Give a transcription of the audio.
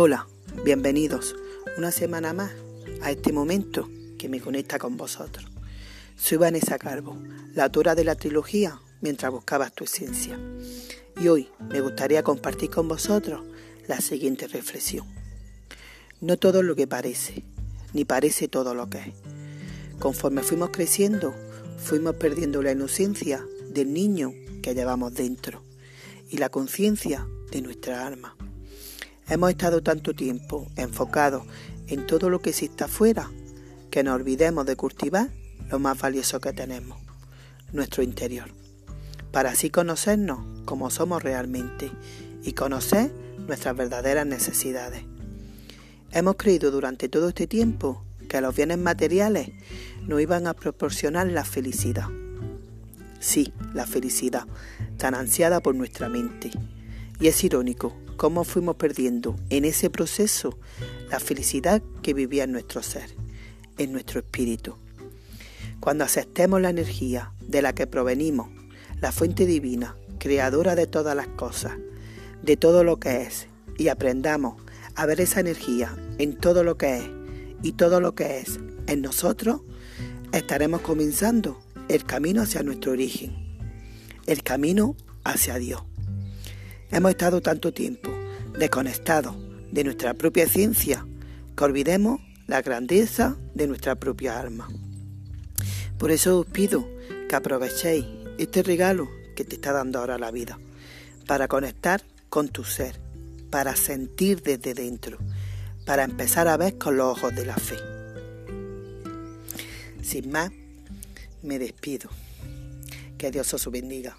Hola, bienvenidos una semana más a este momento que me conecta con vosotros. Soy Vanessa Carbo, la autora de la trilogía Mientras buscabas tu esencia. Y hoy me gustaría compartir con vosotros la siguiente reflexión. No todo lo que parece, ni parece todo lo que es. Conforme fuimos creciendo, fuimos perdiendo la inocencia del niño que llevamos dentro y la conciencia de nuestra alma. Hemos estado tanto tiempo enfocados en todo lo que existe afuera que nos olvidemos de cultivar lo más valioso que tenemos, nuestro interior, para así conocernos como somos realmente y conocer nuestras verdaderas necesidades. Hemos creído durante todo este tiempo que los bienes materiales nos iban a proporcionar la felicidad. Sí, la felicidad, tan ansiada por nuestra mente. Y es irónico cómo fuimos perdiendo en ese proceso la felicidad que vivía en nuestro ser, en nuestro espíritu. Cuando aceptemos la energía de la que provenimos, la fuente divina, creadora de todas las cosas, de todo lo que es, y aprendamos a ver esa energía en todo lo que es y todo lo que es en nosotros, estaremos comenzando el camino hacia nuestro origen, el camino hacia Dios. Hemos estado tanto tiempo desconectados de nuestra propia ciencia que olvidemos la grandeza de nuestra propia alma. Por eso os pido que aprovechéis este regalo que te está dando ahora la vida para conectar con tu ser, para sentir desde dentro, para empezar a ver con los ojos de la fe. Sin más, me despido. Que Dios os bendiga.